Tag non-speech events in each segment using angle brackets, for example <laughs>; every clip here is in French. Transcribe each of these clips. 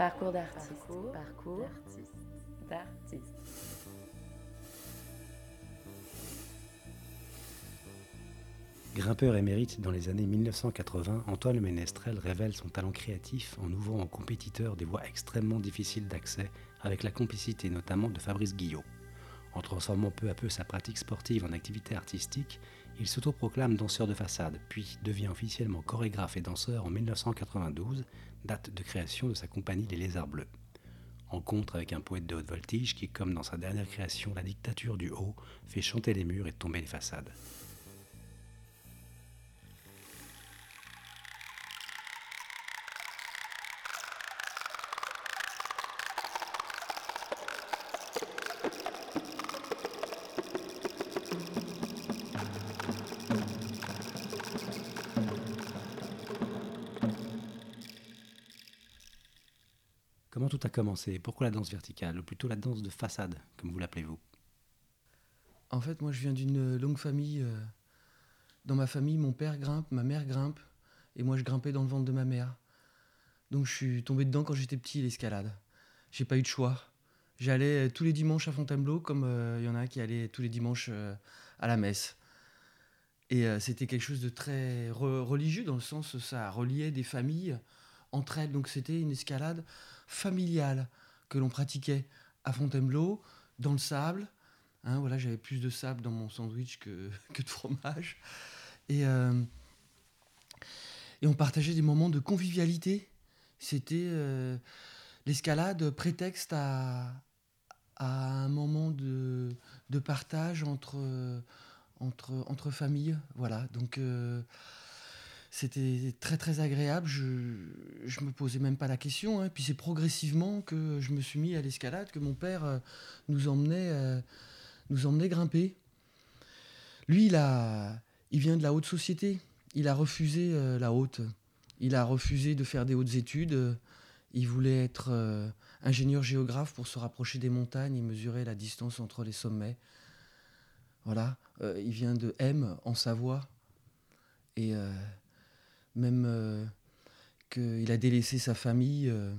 Parcours d'artiste. Parcours, d'artiste. Grimpeur émérite dans les années 1980, Antoine Ménestrel révèle son talent créatif en ouvrant aux compétiteurs des voies extrêmement difficiles d'accès avec la complicité notamment de Fabrice Guillot. En transformant peu à peu sa pratique sportive en activité artistique, il s'autoproclame danseur de façade, puis devient officiellement chorégraphe et danseur en 1992, date de création de sa compagnie Les Lézards Bleus. En contre avec un poète de haute voltige qui, comme dans sa dernière création La dictature du haut, fait chanter les murs et tomber les façades. Pourquoi la danse verticale Ou plutôt la danse de façade, comme vous l'appelez vous En fait, moi je viens d'une longue famille. euh, Dans ma famille, mon père grimpe, ma mère grimpe, et moi je grimpais dans le ventre de ma mère. Donc je suis tombé dedans quand j'étais petit, l'escalade. J'ai pas eu de choix. J'allais euh, tous les dimanches à Fontainebleau, comme euh, il y en a qui allaient tous les dimanches euh, à la messe. Et euh, c'était quelque chose de très re- religieux, dans le sens ça reliait des familles entre elles. Donc c'était une escalade familiale que l'on pratiquait à Fontainebleau, dans le sable. Hein, voilà, j'avais plus de sable dans mon sandwich que, <laughs> de fromage. Et, euh, et on partageait des moments de convivialité. C'était euh, l'escalade prétexte à, un moment de, partage entre, entre, entre familles. Voilà, donc euh, c'était très très agréable. Je, je me posais même pas la question. hein. Puis c'est progressivement que je me suis mis à l'escalade, que mon père euh, nous emmenait, euh, nous emmenait grimper. Lui, il, a, il vient de la haute société. Il a refusé euh, la haute. Il a refusé de faire des hautes études. Il voulait être ingénieur géographe pour se rapprocher des montagnes et mesurer la distance entre les sommets. Voilà. Il vient de M, en Savoie. Et même euh, qu'il a délaissé sa famille euh,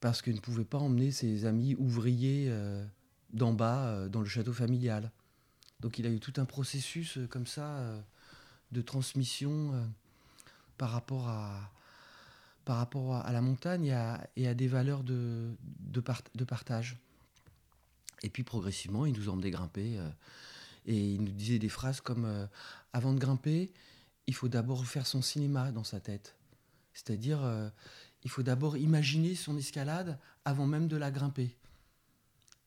parce qu'il ne pouvait pas emmener ses amis ouvriers euh, d'en bas dans le château familial. Donc il a eu tout un processus comme ça de transmission par rapport à, par rapport à, la montagne et à, des valeurs de, de, part- de partage. Et puis progressivement, il nous emmenait grimper et il nous disait des phrases comme Avant de grimper, il faut d'abord faire son cinéma dans sa tête. C'est-à-dire, euh, il faut d'abord imaginer son escalade avant même de la grimper.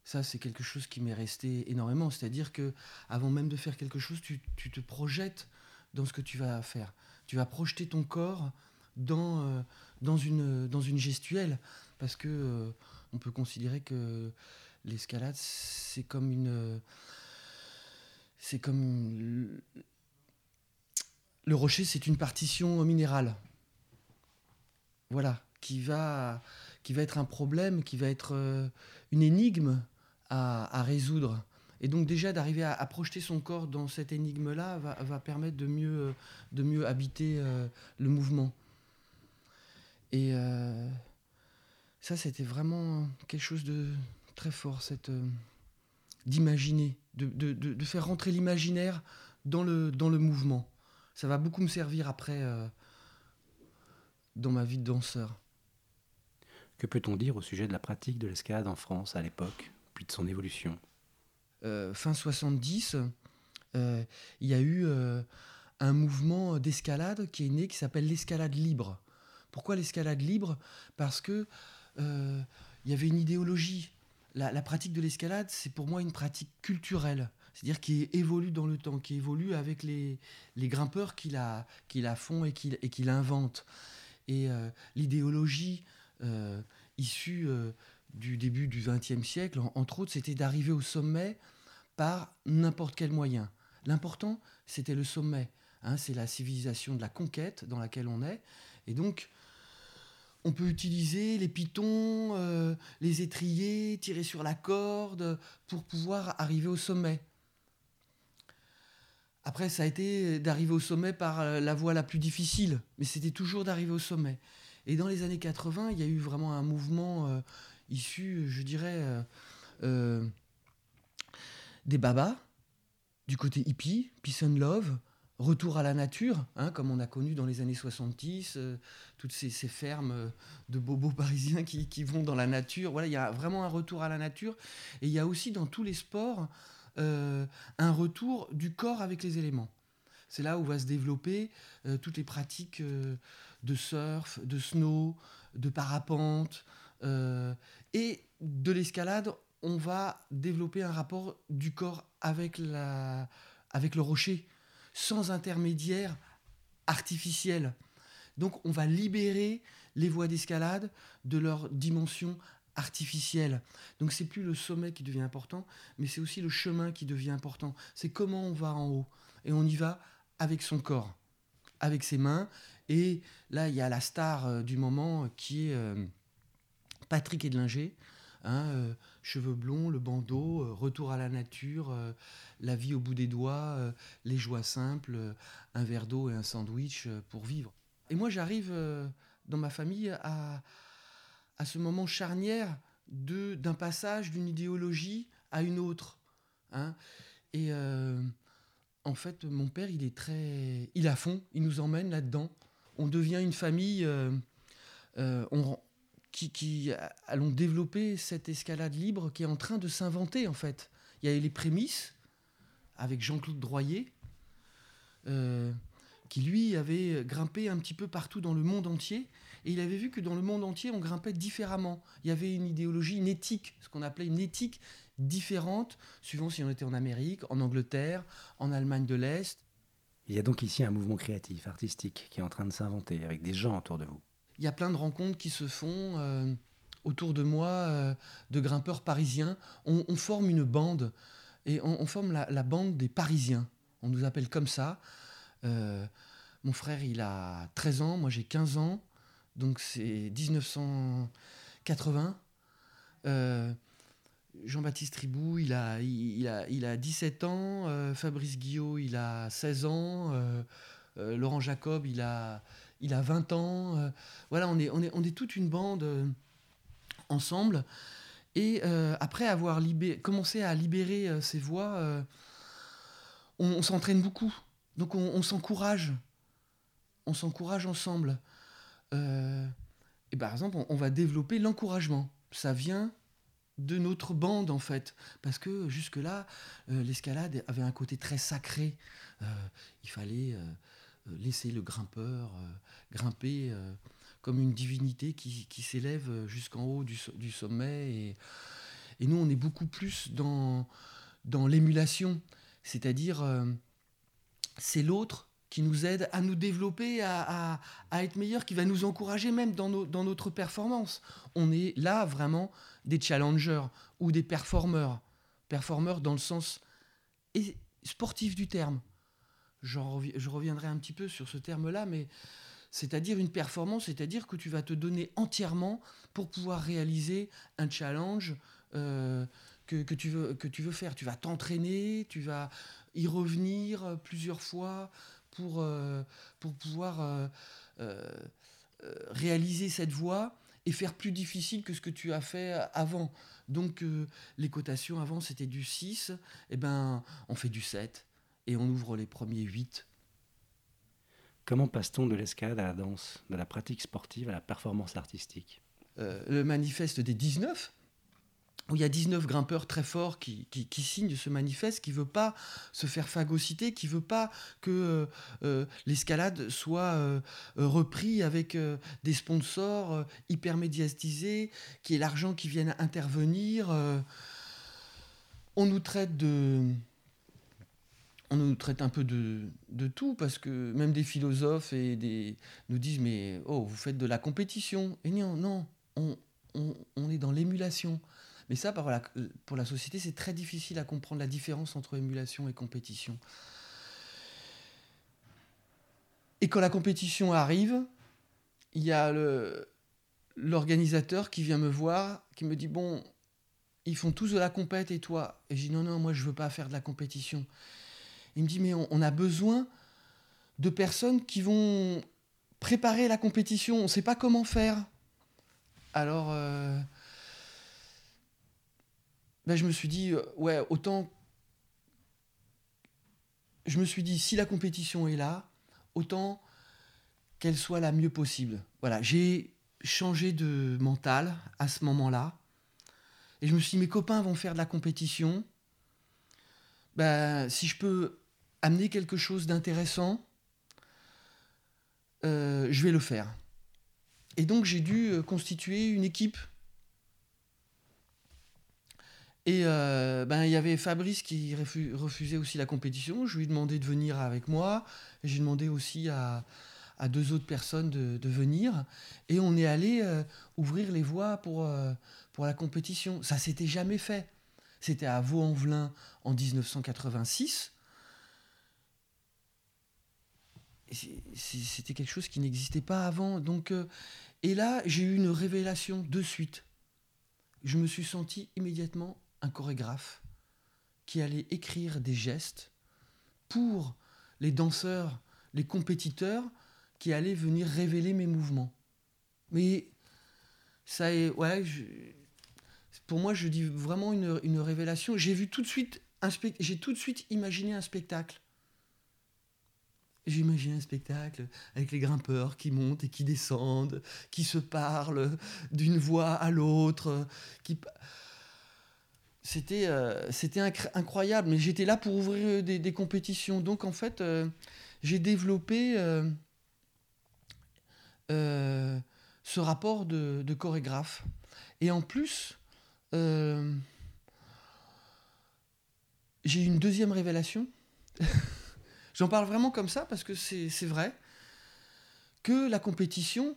Ça, c'est quelque chose qui m'est resté énormément. C'est-à-dire que avant même de faire quelque chose, tu, te projettes dans ce que tu vas faire. Tu vas projeter ton corps dans, euh, dans, une, dans une gestuelle. Parce que euh, on peut considérer que l'escalade, c'est comme une. C'est comme. Le rocher, c'est une partition minérale. Voilà, qui va, être un problème, qui va être euh, une énigme à, résoudre. Et donc déjà d'arriver à, projeter son corps dans cette énigme-là va, va permettre de mieux, habiter euh, le mouvement. Et euh, ça, c'était vraiment quelque chose de très fort, d'imaginer, de, faire rentrer l'imaginaire dans le mouvement. Ça va beaucoup me servir après euh, dans ma vie de danseur. Que peut-on dire au sujet de la pratique de l'escalade en France à l'époque, puis de son évolution? Euh, fin 70, euh, il y a eu un mouvement d'escalade qui est né qui s'appelle l'escalade libre. Pourquoi l'escalade libre? Parce que il y avait une idéologie. La, la pratique de l'escalade, c'est pour moi une pratique culturelle, c'est-à-dire qui évolue dans le temps, qui évolue avec les, les grimpeurs qui la, qui la font et qui, et qui l'inventent. Et euh, l'idéologie euh, issue euh, du début du XXe siècle, en- entre autres, c'était d'arriver au sommet par n'importe quel moyen. L'important, c'était le sommet. hein, c'est la civilisation de la conquête dans laquelle on est. Et donc, on peut utiliser les pitons, les étriers, tirer sur la corde pour pouvoir arriver au sommet. Après, ça a été d'arriver au sommet par euh, la voie la plus difficile, mais c'était toujours d'arriver au sommet. Et dans les années 80, il y a eu vraiment un mouvement euh, issu, je dirais, euh, des babas, du côté hippie, peace and love, retour à la nature, hein, comme on a connu dans les années 70, euh, toutes ces, fermes de bobos <laughs> parisiens qui, qui vont dans la nature. Voilà, il y a vraiment un retour à la nature. Et il y a aussi dans tous les sports euh, un retour du corps avec les éléments. C'est là où va se développer euh, toutes les pratiques euh, de surf, de snow, de parapente et de l'escalade. On va développer un rapport du corps avec, la, avec le rocher, sans intermédiaire artificiel. Donc on va libérer les voies d'escalade de leur dimension artificielle. Donc c'est plus le sommet qui devient important, mais c'est aussi le chemin qui devient important. C'est comment on va en haut. Et on y va avec son corps, avec ses mains. Et là, il y a la star euh, du moment qui est euh, Patrick Edlinger. hein, euh, cheveux blonds, le bandeau, retour à la nature, la vie au bout des doigts, les joies simples, un verre d'eau et un sandwich pour vivre. Et moi, j'arrive dans ma famille à, à ce moment charnière de- d'un passage d'une idéologie à une autre. hein. Et euh, en fait, mon père, il est très. Il à fond, il nous emmène là-dedans. On devient une famille euh, euh, on- qui, qui allons développer cette escalade libre qui est en train de s'inventer, en fait. Il y a les prémices avec Jean-Claude Droyer, qui lui avait grimpé un petit peu partout dans le monde entier. Et il avait vu que dans le monde entier, on grimpait différemment. Il y avait une idéologie, une éthique, ce qu'on appelait une éthique différente, suivant si on était en Amérique, en Angleterre, en Allemagne de l'Est. Il y a donc ici un mouvement créatif, artistique, qui est en train de s'inventer, avec des gens autour de vous. Il y a plein de rencontres qui se font euh, autour de moi, euh, de grimpeurs parisiens. On, on forme une bande, et on, on forme la, la bande des Parisiens. On nous appelle comme ça. Euh, mon frère, il a 13 ans, moi j'ai 15 ans, donc c'est 1980. Euh, Jean-Baptiste Ribou, il a, il, il a, il a 17 ans. Euh, Fabrice Guillot, il a 16 ans. Laurent Jacob, il a, il a 20 ans. Voilà, on est, on, toute une bande ensemble. Et après avoir commencé à libérer ces voix, on s'entraîne beaucoup. Donc on, s'encourage. On s'encourage ensemble. Euh, et par exemple, on, va développer l'encouragement. Ça vient de notre bande en fait. Parce que jusque-là, euh, l'escalade avait un côté très sacré. Euh, il fallait laisser le grimpeur grimper comme une divinité qui, s'élève jusqu'en haut du, so- du sommet. Et, nous, on est beaucoup plus dans, dans l'émulation. C'est-à-dire, euh, c'est l'autre qui nous aide à nous développer, à, être meilleur, qui va nous encourager même dans, notre performance. On est là vraiment des challengers ou des performeurs. Performeurs dans le sens sportif du terme. Je reviendrai un petit peu sur ce terme-là, mais c'est-à-dire une performance, c'est-à-dire que tu vas te donner entièrement pour pouvoir réaliser un challenge euh, que, que que tu veux faire. Tu vas t'entraîner, tu vas y revenir euh, plusieurs fois pour, euh, pour pouvoir euh, réaliser cette voie et faire plus difficile que ce que tu as fait avant. Donc les cotations avant c'était du 6, et ben on fait du 7 et on ouvre les premiers 8. Comment passe-t-on de l'escalade à la danse, de la pratique sportive à la performance artistique? Le manifeste des 19, où il y a 19 grimpeurs très forts qui, qui, qui signent ce manifeste, qui ne veut pas se faire phagocyter, qui ne veut pas que euh, euh, l'escalade soit euh, euh, repris avec des sponsors hyper médiatisés, qui est l'argent qui vienne intervenir. on nous traite de... On nous traite un peu de, de tout parce que même des philosophes et des, nous disent mais oh vous faites de la compétition et non non on, on, on est dans l'émulation mais ça pour la société c'est très difficile à comprendre la différence entre émulation et compétition. Et quand la compétition arrive il y a l'organisateur qui vient me voir qui me dit bon ils font tous de la compète et toi? Et je dis non non moi je veux pas faire de la compétition. Il me dit mais on, on a besoin de personnes qui vont préparer la compétition, on ne sait pas comment faire. Alors, euh, ben, je me suis dit, euh, ouais, autant. Je me suis dit, si la compétition est là, autant qu'elle soit la mieux possible. Voilà, j'ai changé de mental à ce moment-là. Et je me suis dit, mes copains vont faire de la compétition. Ben, si je peux amener quelque chose d'intéressant, euh, je vais le faire. Et donc j'ai dû euh, constituer une équipe. Et euh, ben, il y avait Fabrice qui refusait aussi la compétition. Je lui ai demandé de venir avec moi. J'ai demandé aussi à, deux autres personnes de, venir. Et on est allé ouvrir les voies pour, pour la compétition. Ça s'était jamais fait. C'était à Vaux-en-Velin en 1986 c'était quelque chose qui n'existait pas avant. Donc, euh, et là, j'ai eu une révélation de suite. Je me suis senti immédiatement un chorégraphe qui allait écrire des gestes pour les danseurs, les compétiteurs qui allaient venir révéler mes mouvements. Mais ça est, ouais, pour moi, je dis vraiment une, une révélation. J'ai vu tout de suite, j'ai tout de suite imaginé un spectacle J'imagine un spectacle avec les grimpeurs qui montent et qui descendent, qui se parlent d'une voix à l'autre. Qui... C'était, euh, incroyable, mais j'étais là pour ouvrir des, compétitions. Donc en fait, euh, j'ai développé euh, ce rapport de, de, chorégraphe. Et en plus, j'ai eu une deuxième révélation. <laughs> J'en parle vraiment comme ça parce que c'est vrai que la compétition,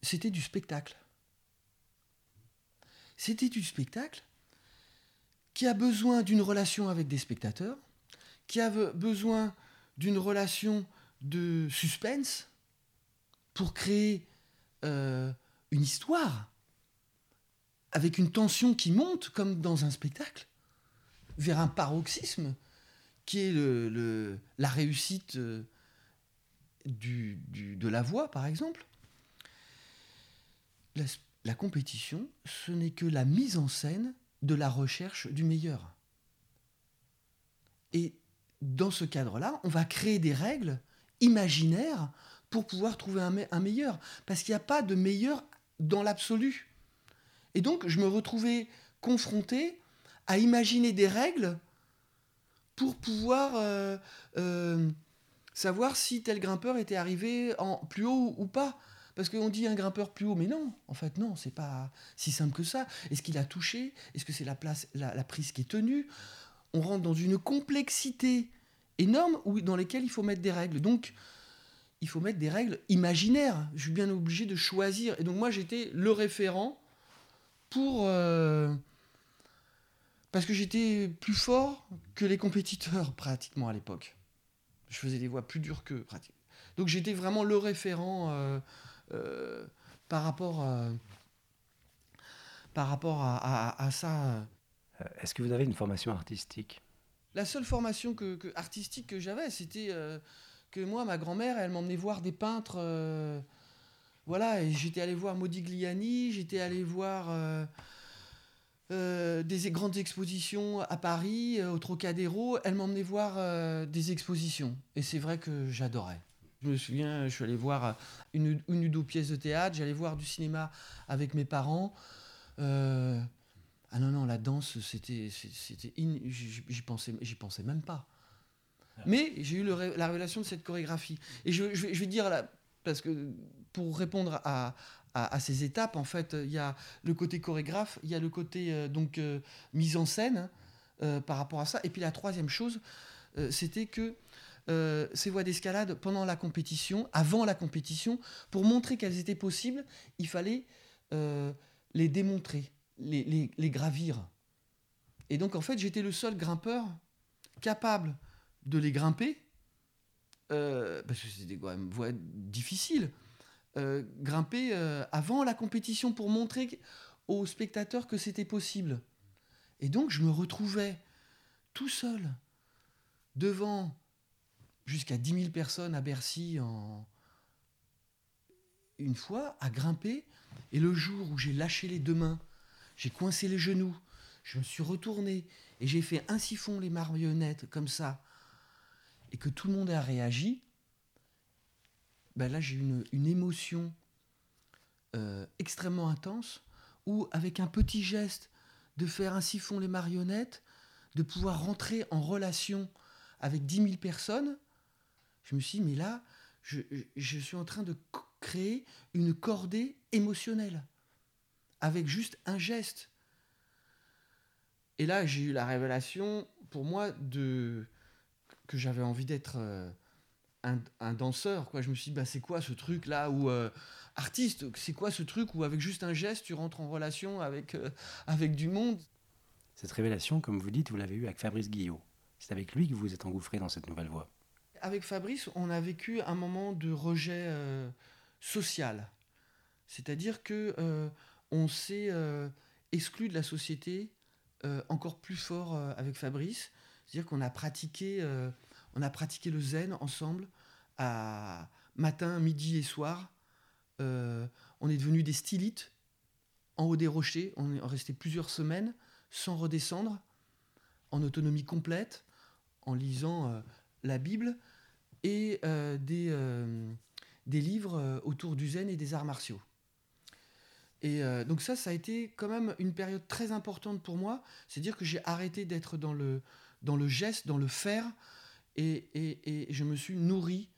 c'était du spectacle. C'était du spectacle qui a besoin d'une relation avec des spectateurs, qui a besoin d'une relation de suspense pour créer euh, une histoire avec une tension qui monte comme dans un spectacle vers un paroxysme qui est la réussite euh, de la voix, par exemple. La, compétition, ce n'est que la mise en scène de la recherche du meilleur. Et dans ce cadre-là, on va créer des règles imaginaires pour pouvoir trouver un, meilleur. Parce qu'il n'y a pas de meilleur dans l'absolu. Et donc, je me retrouvais confronté à imaginer des règles pour pouvoir euh, euh, savoir si tel grimpeur était arrivé plus haut ou pas. Parce qu'on dit un grimpeur plus haut, mais non, en fait non, c'est pas si simple que ça. Est-ce qu'il a touché? Est-ce que c'est la, place, la, prise qui est tenue? On rentre dans une complexité énorme dans lesquelles il faut mettre des règles. Donc, il faut mettre des règles imaginaires. Je suis bien obligé de choisir. Et donc moi, j'étais le référent pour... Euh, parce que j'étais plus fort que les compétiteurs <laughs> pratiquement à l'époque. Je faisais des voix plus dures que pratiquement. Donc j'étais vraiment le référent euh, euh, par rapport, à, par rapport à, ça. Euh, est-ce que vous avez une formation artistique? La seule formation que, artistique que j'avais, c'était que moi, ma grand-mère, elle m'emmenait voir des peintres. voilà, et j'étais allé voir Modigliani, j'étais allé voir euh, des grandes expositions à Paris, euh, au Trocadéro. Elle m'emmenait voir euh, des expositions. Et c'est vrai que j'adorais. Je me souviens, je suis allé voir une, une ou deux pièces de théâtre, j'allais voir du cinéma avec mes parents. ah non, non, la danse, c'était. c'était J'y pensais, pensais même pas. Mais j'ai eu la révélation de cette chorégraphie. Et je, je, vais, dire, là, parce que pour répondre à, à, ces étapes. En fait, il y a le côté chorégraphe, il y a le côté euh, donc euh, mise en scène euh, par rapport à ça. Et puis la troisième chose, c'était que ces voies d'escalade pendant la compétition, avant la compétition, pour montrer qu'elles étaient possibles, il fallait les démontrer, les, les, gravir. Et donc en fait, j'étais le seul grimpeur capable de les grimper, parce que c'était quand même voie difficile. Euh, grimper euh, avant la compétition pour montrer aux spectateurs que c'était possible. Et donc je me retrouvais tout seul devant jusqu'à 10 000 personnes à Bercy en, une fois à grimper. Et le jour où j'ai lâché les deux mains, j'ai coincé les genoux, je me suis retourné et j'ai fait un siphon les marionnettes comme ça, et que tout le monde a réagi, ben là j'ai eu une, émotion euh, extrêmement intense, où avec un petit geste de faire un siphon les marionnettes, de pouvoir rentrer en relation avec 10 000 personnes, je me suis dit, mais là, je, je suis en train de créer une cordée émotionnelle, avec juste un geste. Et là, j'ai eu la révélation, pour moi, de que j'avais envie d'être euh, un, danseur. Quoi. Je me suis dit, bah, c'est quoi ce truc-là où euh, artiste, c'est quoi ce truc où avec juste un geste, tu rentres en relation avec, euh, avec du monde? Cette révélation, comme vous dites, vous l'avez eue avec Fabrice Guillot. C'est avec lui que vous vous êtes engouffré dans cette nouvelle voie. Avec Fabrice, on a vécu un moment de rejet social. C'est-à-dire que on s'est exclu de la société euh, encore plus fort euh, avec Fabrice. C'est-à-dire qu'on a pratiqué, euh, on a pratiqué le zen ensemble à matin, midi et soir. on est devenus des stylites en haut des rochers. On est resté plusieurs semaines sans redescendre, en autonomie complète, en lisant la Bible et des, des livres autour du zen et des arts martiaux. Et euh, donc ça, ça a été quand même une période très importante pour moi. C'est-à-dire que j'ai arrêté d'être dans le, dans le geste, dans le faire, et, et, je me suis nourri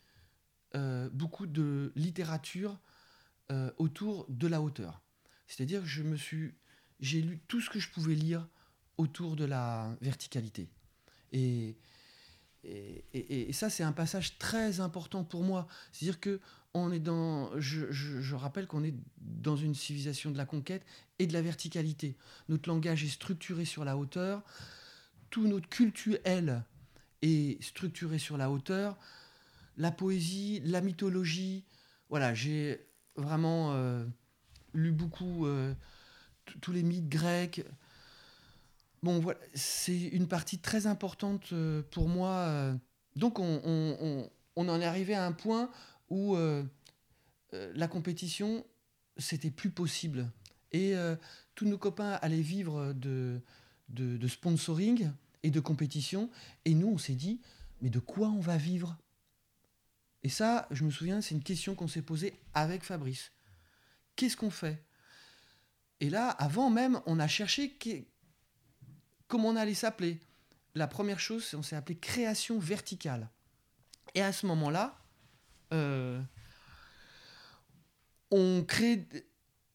euh, beaucoup de littérature euh, autour de la hauteur. C'est-à-dire que je me suis, j'ai lu tout ce que je pouvais lire autour de la verticalité. Et, et, ça, c'est un passage très important pour moi. C'est-à-dire que on est dans, je, rappelle qu'on est dans une civilisation de la conquête et de la verticalité. Notre langage est structuré sur la hauteur. Tout notre culturel est structuré sur la hauteur. La poésie, la mythologie. Voilà, j'ai vraiment euh, lu beaucoup euh, tous les mythes grecs. Bon, voilà, c'est une partie très importante euh, pour moi. Donc, on, en est arrivé à un point où euh, euh, la compétition, c'était plus possible. Et euh, tous nos copains allaient vivre de, sponsoring et de compétition. Et nous, on s'est dit, mais de quoi on va vivre? Et ça, je me souviens, c'est une question qu'on s'est posée avec Fabrice. Qu'est-ce qu'on fait? Et là, avant même, on a cherché comment on allait s'appeler. La première chose, c'est on s'est appelé création verticale. Et à ce moment-là, euh, on crée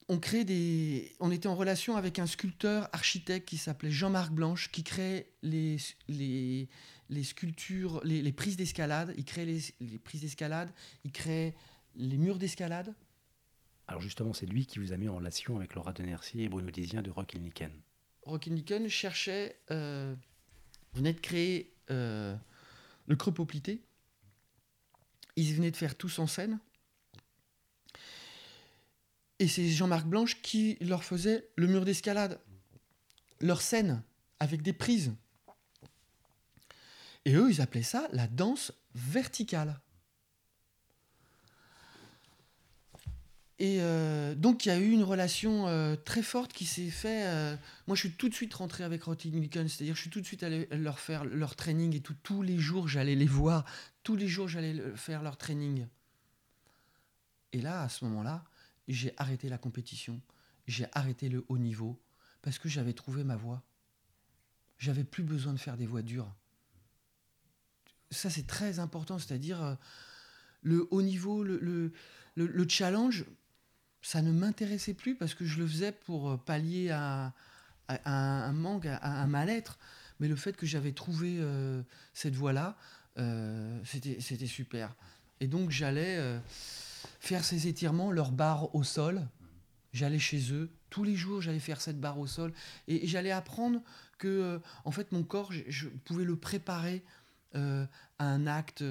on crée des on était en relation avec un sculpteur architecte qui s'appelait Jean-Marc Blanche qui crée les, les, les sculptures les, les prises d'escalade. Il crée les, les prises d'escalade il crée les murs d'escalade. Alors justement c'est lui qui vous a mis en relation avec Laura de Nercy et Bruno Dizien de Rock Niken Rock Niken cherchait euh, venait de créer euh, le creux poplité ils venaient de faire tous en scène. Et c'est Jean-Marc Blanche qui leur faisait le mur d'escalade, leur scène, avec des prises. Et eux, ils appelaient ça la danse verticale. Et euh, donc, il y a eu une relation euh, très forte qui s'est faite. Euh, moi, je suis tout de suite rentré avec Rotting c'est-à-dire je suis tout de suite allé leur faire leur training et. Tous les jours, j'allais les voir. Tous les jours, j'allais faire leur training. Et là, à ce moment-là, j'ai arrêté la compétition. J'ai arrêté le haut niveau parce que j'avais trouvé ma voie. J'avais plus besoin de faire des voies dures. Ça, c'est très important, c'est-à-dire le haut niveau, le, le, le challenge ça ne m'intéressait plus parce que je le faisais pour euh, pallier à, un manque, à, un mal-être. Mais le fait que j'avais trouvé euh, cette voie-là, euh, c'était super. Et donc j'allais faire ces étirements, leur barre au sol. J'allais chez eux. Tous les jours, j'allais faire cette barre au sol. Et, j'allais apprendre que, en fait, mon corps, je, pouvais le préparer à un acte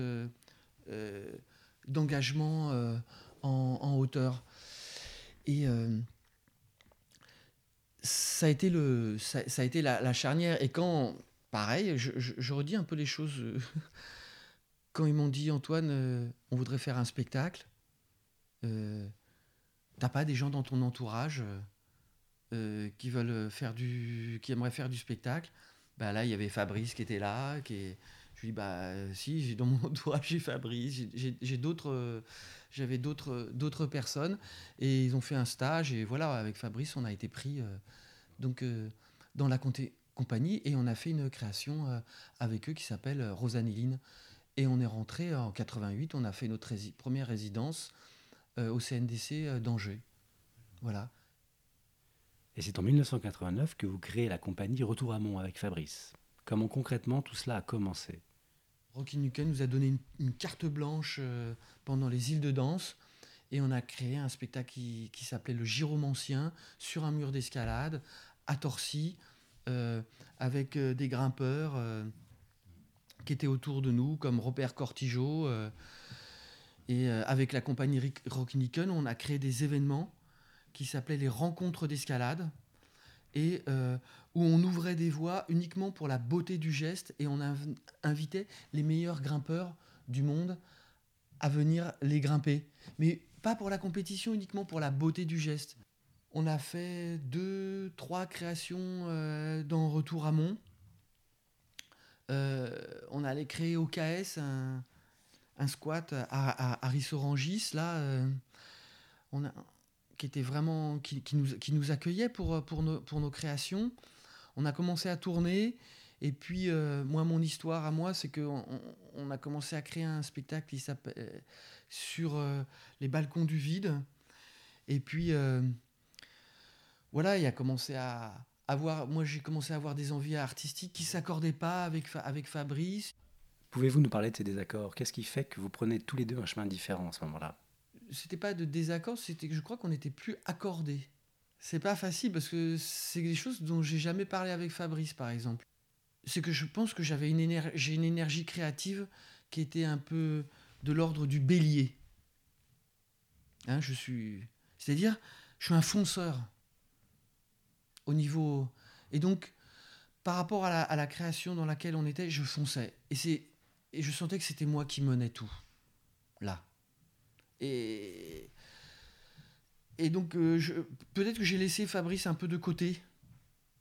d'engagement en, hauteur. Et euh, ça a été, le, ça, a été la, charnière. Et quand, pareil, je, redis un peu les choses. Euh, <laughs> quand ils m'ont dit, Antoine, euh, on voudrait faire un spectacle, t'as pas des gens dans ton entourage qui veulent faire du, qui aimeraient faire du spectacle? Bah là, il y avait Fabrice qui était là, qui est, je lui dis bah si, j'ai dans mon <laughs> entourage j'ai Fabrice, j'ai d'autres, j'avais d'autres d'autres personnes. Et ils ont fait un stage et voilà avec Fabrice on a été pris donc dans la compagnie. Et on a fait une création avec eux qui s'appelle Rosanéline et on est rentré en 88, on a fait notre première résidence au CNDC d'Angers, voilà. Et c'est en 1989 que vous créez la compagnie Retour à Mont avec Fabrice. Comment concrètement tout cela a commencé? Rocky Nuken nous a donné une, carte blanche euh, pendant les îles de danse et on a créé un spectacle qui, s'appelait Le Giromancien sur un mur d'escalade à Torcy euh, avec euh, des grimpeurs qui étaient autour de nous comme Robert Cortijo. et avec la compagnie Rocky Nuken, on a créé des événements qui s'appelaient les rencontres d'escalade et euh, où on ouvrait des voies uniquement pour la beauté du geste et on invitait les meilleurs grimpeurs du monde à venir les grimper. Mais pas pour la compétition, uniquement pour la beauté du geste. On a fait deux, trois créations euh, dans Retour à Mont. Euh, on allait créer au KS un, squat à, à, à Rissorangis. Là, on a, qui était vraiment qui, nous, qui nous accueillait pour, pour, nos, pour nos créations. On a commencé à tourner. Et puis, euh, moi, mon histoire à moi, c'est qu'on on a commencé à créer un spectacle qui s'appelle euh, sur euh, les balcons du vide. Et puis, voilà, il a commencé à avoir. Moi, j'ai commencé à avoir des envies artistiques qui s'accordaient pas avec, avec Fabrice. Pouvez-vous nous parler de ces désaccords? Qu'est-ce qui fait que vous prenez tous les deux un chemin différent à ce moment-là? C'était pas de désaccord, c'était que je crois qu'on n'était plus accordés. C'est pas facile parce que c'est des choses dont j'ai jamais parlé avec Fabrice, par exemple. C'est que je pense que j'avais une, énergie, une énergie créative qui était un peu de l'ordre du bélier. Hein, je suis, c'est-à-dire, je suis un fonceur au niveau. Et donc, par rapport à la, à la création dans laquelle on était, je fonçais. Et c'est, et je sentais que c'était moi qui menais tout. Là. Et, et donc, euh, peut-être que j'ai laissé Fabrice un peu de côté.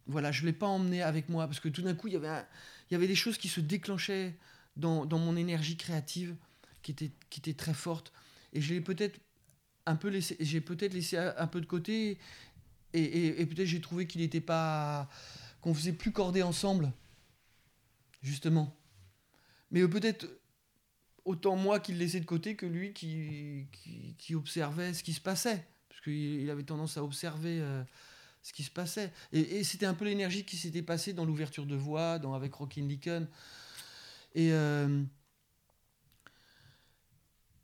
Voilà, je ne l'ai pas emmené avec moi parce que tout d'un coup, il y, avait il y avait des choses qui se déclenchaient dans, dans mon énergie créative qui était, qui était très forte. Et je l'ai peut-être un peu laissé, j'ai peut-être laissé un peu de côté et, et, peut-être j'ai trouvé qu'il n'était pas, qu'on faisait plus corder ensemble, justement. Mais peut-être autant moi qui le laissais de côté que lui qui, qui, observait ce qui se passait. Parce qu'il avait tendance à observer euh, ce qui se passait. Et, c'était un peu l'énergie qui s'était passée dans l'ouverture de voix, dans, avec Rockin' Licken. Et, euh,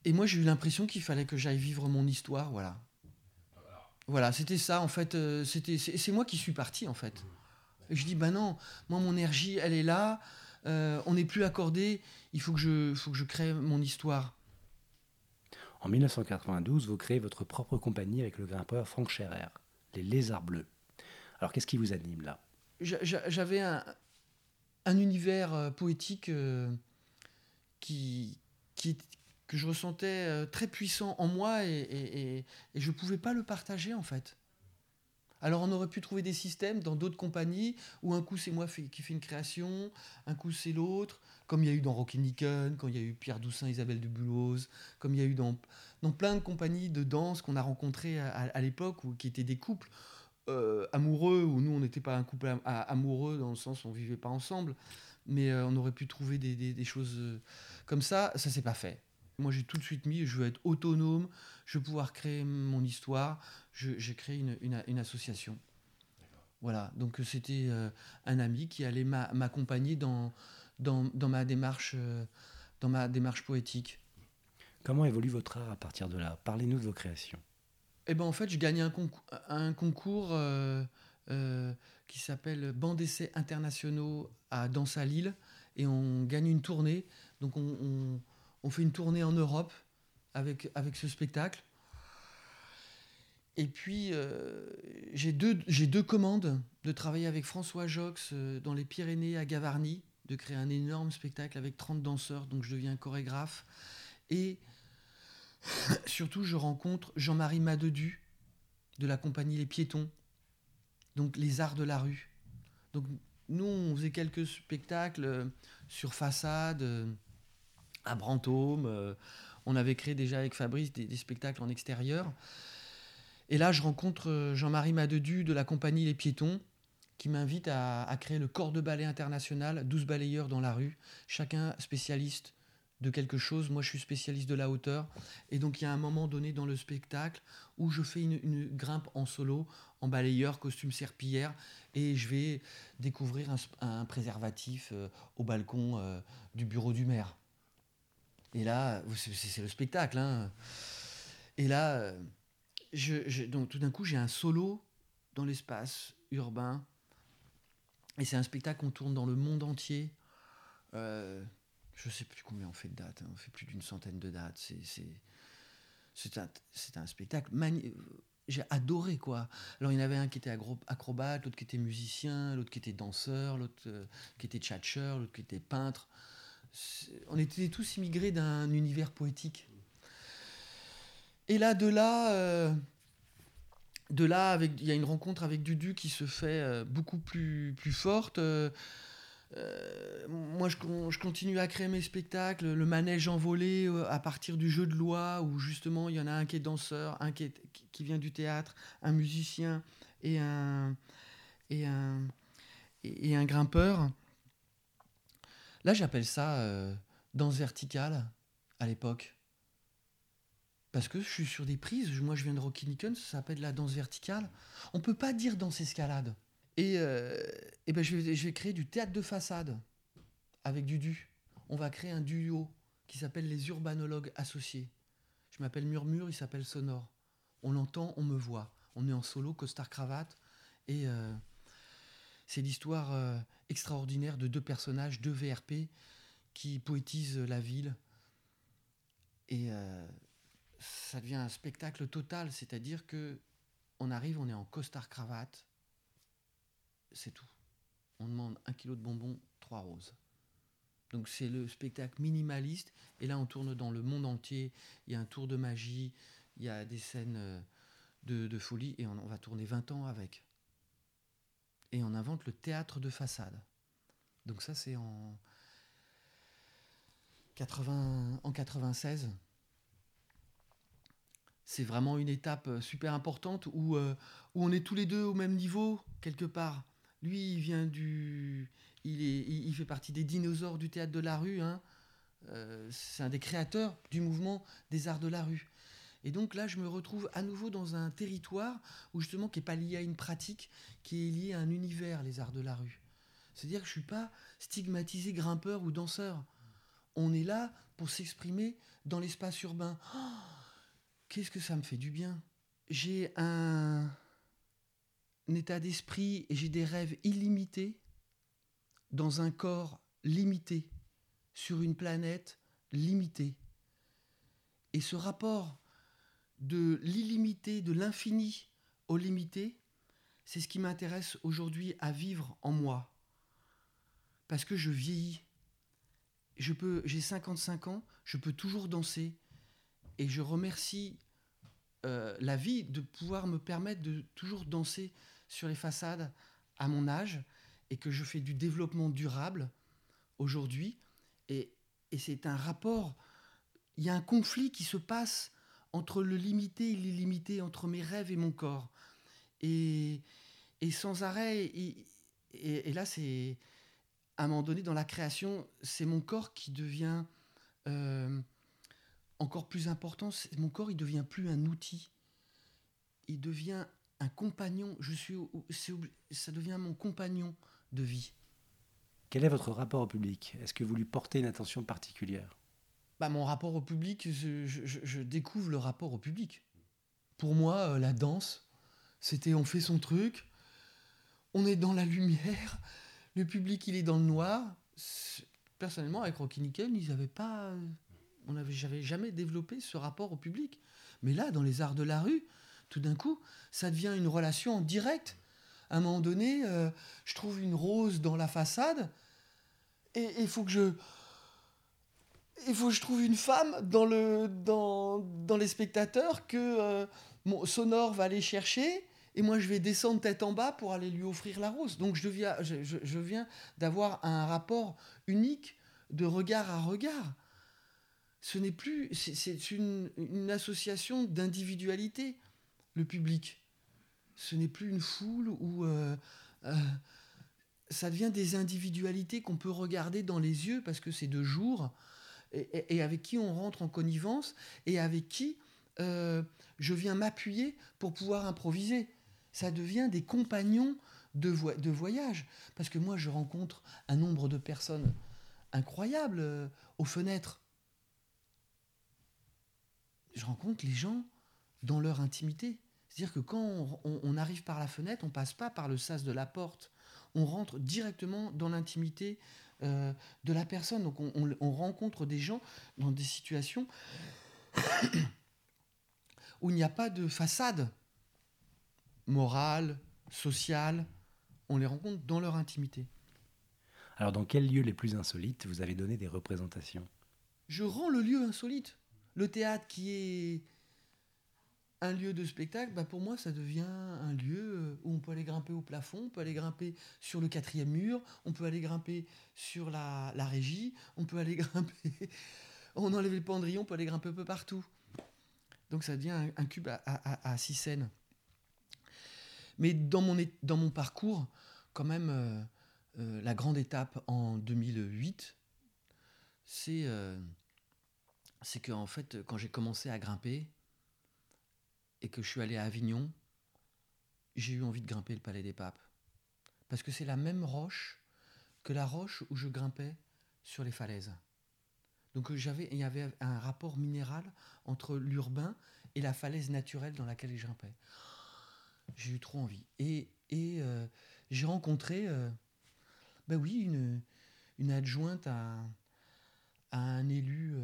et moi, j'ai eu l'impression qu'il fallait que j'aille vivre mon histoire. Voilà. Voilà, c'était ça, en fait. Euh, c'était, c'est, moi qui suis parti, en fait. Et je dis, ben non, moi, mon énergie, elle est là. Euh, on n'est plus accordé, il faut que, je, faut que je crée mon histoire. En 1992, vous créez votre propre compagnie avec le grimpeur Franck Scherer, les Lézards Bleus. Alors qu'est-ce qui vous anime là? J'avais un, univers euh, poétique euh, qui, qui, que je ressentais très puissant en moi et, et, et je ne pouvais pas le partager en fait. Alors on aurait pu trouver des systèmes dans d'autres compagnies où un coup c'est moi qui fais une création, un coup c'est l'autre, comme il y a eu dans Rocky Nicken, quand il y a eu Pierre Doussin, Isabelle de comme il y a eu dans, dans plein de compagnies de danse qu'on a rencontrées à, l'époque, ou qui étaient des couples euh, amoureux, où nous on n'était pas un couple amoureux dans le sens où on vivait pas ensemble, mais euh, on aurait pu trouver des, des choses euh, comme ça, ça s'est pas fait. Moi, j'ai tout de suite mis, je veux être autonome, je veux pouvoir créer mon histoire. J'ai créé une, une, association. Voilà, donc euh, c'était euh, un ami qui allait m'accompagner dans, dans, dans, ma démarche, euh, dans ma démarche poétique. Comment évolue votre art à partir de là? Parlez-nous de vos créations. Eh ben, en fait, je gagne un, concours, un concours qui s'appelle Banc d'essais internationaux à Danse à Lille et on gagne une tournée. Donc on on fait une tournée en Europe avec, avec ce spectacle. Et puis, euh, j'ai deux, deux commandes de travailler avec François Jox euh, dans les Pyrénées à Gavarnie, de créer un énorme spectacle avec 30 danseurs, donc je deviens chorégraphe. Et <coughs> surtout, je rencontre Jean-Marie Madedu, de la compagnie Les Piétons, donc les arts de la rue. Donc nous, on faisait quelques spectacles euh, sur façade, à Brantôme. euh, on avait créé déjà avec Fabrice des, spectacles en extérieur. Et là, je rencontre euh, Jean-Marie Madedu de la compagnie Les Piétons, qui m'invite à, créer le corps de ballet international, 12 balayeurs dans la rue, chacun spécialiste de quelque chose. Moi, je suis spécialiste de la hauteur. Et donc, il y a un moment donné dans le spectacle où je fais une, grimpe en solo, en balayeur, costume serpillière, et je vais découvrir un, préservatif euh, au balcon du bureau du maire. Et là, c'est le spectacle. hein. Et là, euh, je, donc, tout d'un coup, j'ai un solo dans l'espace urbain. Et c'est un spectacle qu'on tourne dans le monde entier. Euh, je sais plus combien on fait de dates. hein. On fait plus d'une centaine de dates. C'est, un, un spectacle magnifique. J'ai adoré, quoi. Alors, il y en avait un qui était acrobate, l'autre qui était musicien, l'autre qui était danseur, l'autre euh, qui était tchatcheur, l'autre qui était peintre. On était tous immigrés d'un univers poétique. Et là, de là, euh, de là, avec, il y a une rencontre avec Dudu qui se fait euh, beaucoup plus, plus forte. Euh, moi, je, con- je continue à créer mes spectacles, le manège envolé à partir du jeu de loi, où justement il y en a un qui est danseur, un qui, qui- vient du théâtre, un musicien et un, et un, et un grimpeur. Là, j'appelle ça euh, danse verticale à l'époque. Parce que je suis sur des prises, moi je viens de Rocky Nickens, ça s'appelle la danse verticale. On peut pas dire danse escalade. Et, euh, eh ben je, vais, créer du théâtre de façade avec Dudu. On va créer un duo qui s'appelle les urbanologues associés. Je m'appelle Murmure, il s'appelle Sonore. On l'entend, on me voit. On est en solo, costard cravate. Et euh, c'est l'histoire euh, extraordinaire de deux personnages, deux VRP, qui poétisent la ville. Et euh, ça devient un spectacle total, c'est-à-dire que on arrive, on est en costard cravate, c'est tout. On demande un kilo de bonbons, trois roses. Donc c'est le spectacle minimaliste. Et là, on tourne dans le monde entier. Il y a un tour de magie, il y a des scènes euh, de, folie, et on, on va tourner 20 ans avec. Et on invente le théâtre de façade. Donc ça, c'est en 80, en 96. C'est vraiment une étape euh, super importante où, euh, où on est tous les deux au même niveau, quelque part. Lui, il vient du. Il, est, il, fait partie des dinosaures du théâtre de la rue. hein. Euh, c'est un des créateurs du mouvement des arts de la rue. Et donc là, je me retrouve à nouveau dans un territoire où justement qui n'est pas lié à une pratique, qui est lié à un univers, les arts de la rue. C'est-à-dire que je ne suis pas stigmatisé grimpeur ou danseur. On est là pour s'exprimer dans l'espace urbain. Oh, Qu'est-ce que ça me fait du bien J'ai un, un état d'esprit et j'ai des rêves illimités dans un corps limité, sur une planète limitée. Et ce rapport de l'illimité, de l'infini au limité, c'est ce qui m'intéresse aujourd'hui à vivre en moi. Parce que je vieillis. Je peux, j'ai 55 ans, je peux toujours danser. Et je remercie euh, la vie de pouvoir me permettre de toujours danser sur les façades à mon âge et que je fais du développement durable aujourd'hui. Et, et c'est un rapport, il y a un conflit qui se passe entre le limité et l'illimité, entre mes rêves et mon corps. Et, sans arrêt, et, là, c'est à un moment donné dans la création, c'est mon corps qui devient euh, encore plus important. Mon corps, il devient plus un outil, il devient un compagnon. Je suis, ça devient mon compagnon de vie. Quel est votre rapport au public? Est-ce que vous lui portez une attention particulière? Bah, mon rapport au public, je, découvre le rapport au public. Pour moi, euh, la danse, c'était on fait son truc, on est dans la lumière, le public il est dans le noir. Personnellement, avec Rocky Nickel, ils avaient pas, on avait, j'avais jamais développé ce rapport au public. Mais là, dans les arts de la rue, tout d'un coup, ça devient une relation en direct. À un moment donné, euh, je trouve une rose dans la façade, et il faut que je, il faut que je trouve une femme dans, le, dans, dans les spectateurs que, euh, mon sonore va aller chercher et moi je vais descendre tête en bas pour aller lui offrir la rose. Donc je, deviens, je, je- viens d'avoir un rapport unique de regard à regard. Ce n'est plus, c'est- c'est une, une association d'individualité, le public. Ce n'est plus une foule où euh, euh, ça devient des individualités qu'on peut regarder dans les yeux parce que c'est de jour et, avec qui on rentre en connivence et avec qui euh, je viens m'appuyer pour pouvoir improviser. Ça devient des compagnons de, vo- de voyage. Parce que moi, je rencontre un nombre de personnes incroyables euh, aux fenêtres. Je rencontre les gens dans leur intimité. C'est-à-dire que quand on, on- on arrive par la fenêtre, on passe pas par le sas de la porte. On rentre directement dans l'intimité euh, de la personne. Donc on, on- on rencontre des gens dans des situations <coughs> où il n'y a pas de façade morale, sociale. On les rencontre dans leur intimité. Alors, dans quels lieux les plus insolites vous avez donné des représentations? Je rends le lieu insolite. Le théâtre qui est un lieu de spectacle, bah pour moi, ça devient un lieu euh, où on peut aller grimper au plafond, on peut aller grimper sur le quatrième mur, on peut aller grimper sur la, régie, on peut aller <laughs> grimper... On enlève le pendrillon, on peut aller grimper un peu partout. Donc ça devient un, cube à, six scènes. Mais dans mon, parcours, quand même, euh, euh, la grande étape en 2008, c'est que fait, quand j'ai commencé à grimper et que je suis allé à Avignon, j'ai eu envie de grimper le Palais des Papes. Parce que c'est la même roche que la roche où je grimpais sur les falaises. Donc euh, j'avais, il y avait un rapport minéral entre l'urbain et la falaise naturelle dans laquelle je grimpais. J'ai eu trop envie. Et, et euh, j'ai rencontré, euh, ben oui, une, une adjointe à, à un élu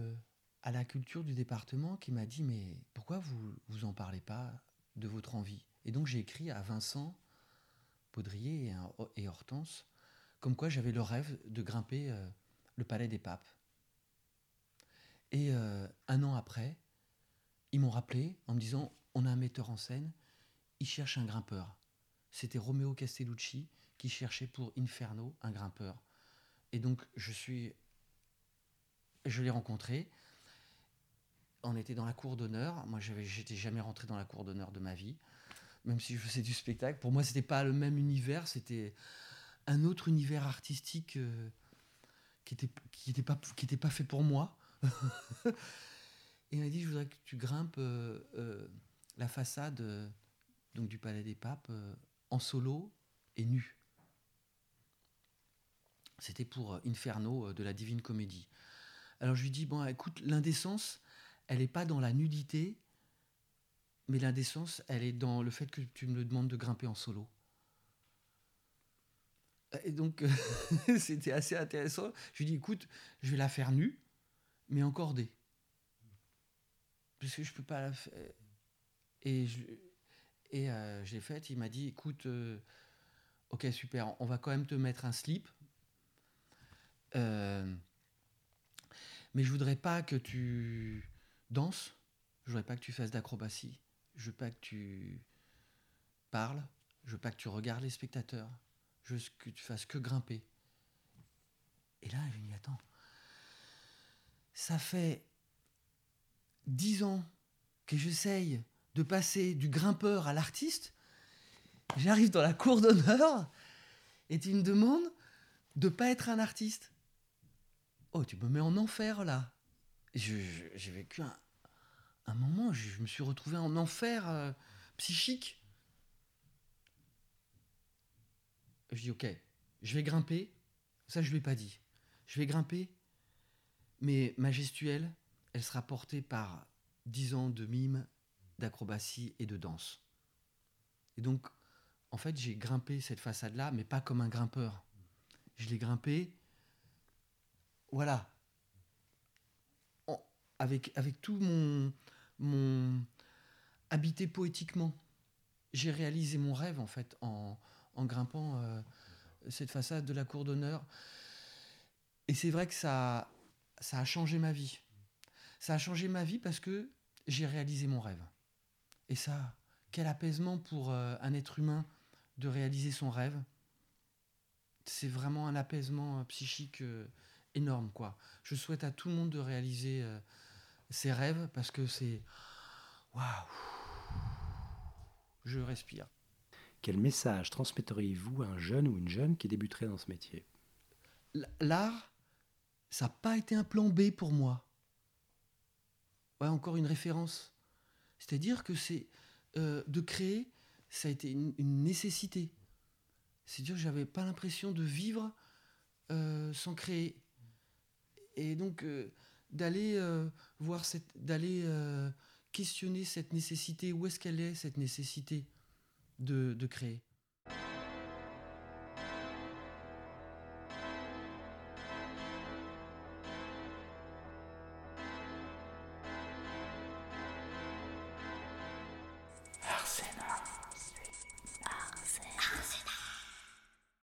à la culture du département qui m'a dit mais pourquoi vous vous en parlez pas de votre envie? Et donc j'ai écrit à Vincent Baudrier et, Hortense comme quoi j'avais le rêve de grimper euh, le palais des papes. Et euh, un an après, ils m'ont rappelé en me disant on a un metteur en scène, il cherche un grimpeur. C'était Romeo Castellucci qui cherchait pour Inferno un grimpeur. Et donc je suis je l'ai rencontré. On était dans la cour d'honneur. Moi, j'étais jamais rentré dans la cour d'honneur de ma vie, même si je faisais du spectacle. Pour moi, c'était pas le même univers. C'était un autre univers artistique euh, qui était qui était pas fait pour moi. <laughs> Et il m'a dit, je voudrais que tu grimpes euh, euh, la façade donc du Palais des Papes en solo et nu. C'était pour Inferno de la Divine Comédie. Alors je lui dis, bon, écoute, l'indécence, elle n'est pas dans la nudité, mais l'indécence, elle est dans le fait que tu me demandes de grimper en solo. Et donc, <laughs> c'était assez intéressant. Je lui dis, écoute, je vais la faire nue, mais en cordée. Parce que je peux pas la faire. Et je, et, euh, je l'ai faite. Il m'a dit, écoute, euh, ok, super, on va quand même te mettre un slip. Euh, mais je voudrais pas que tu danses, je voudrais pas que tu fasses d'acrobatie, je veux pas que tu parles, je veux pas que tu regardes les spectateurs, je veux que tu fasses que grimper. Et là, je me dis, attends, ça fait dix ans que j'essaye de passer du grimpeur à l'artiste, j'arrive dans la cour d'honneur et tu me demandes de pas être un artiste. Oh, tu me mets en enfer là. J'ai vécu un, un moment, je, je me suis retrouvé en enfer euh, psychique. Je dis ok, je vais grimper. Ça, je ne l'ai pas dit. Je vais grimper, mais ma gestuelle, elle sera portée par 10 ans de mime, d'acrobatie et de danse. Et donc, en fait, j'ai grimpé cette façade-là, mais pas comme un grimpeur. Je l'ai grimpé voilà. Avec, avec tout mon, mon habité poétiquement. J'ai réalisé mon rêve, en fait, en, en grimpant euh, cette façade de la cour d'honneur. Et c'est vrai que ça, ça a changé ma vie. Ça a changé ma vie parce que j'ai réalisé mon rêve. Et ça, quel apaisement pour euh, un être humain de réaliser son rêve. C'est vraiment un apaisement euh, psychique énorme, quoi. Je souhaite à tout le monde de réaliser ses rêves parce que c'est. Waouh! Je respire. Quel message transmetteriez-vous à un jeune ou une jeune qui débuterait dans ce métier? L'art, ça n'a pas été un plan B pour moi. Ouais, encore une référence. C'est-à-dire que c'est euh, de créer, ça a été une, une nécessité. C'est-à-dire que j'avais pas l'impression de vivre euh, sans créer. Et donc euh, d'aller euh, euh, questionner cette nécessité. Où est-ce qu'elle est cette nécessité de créer?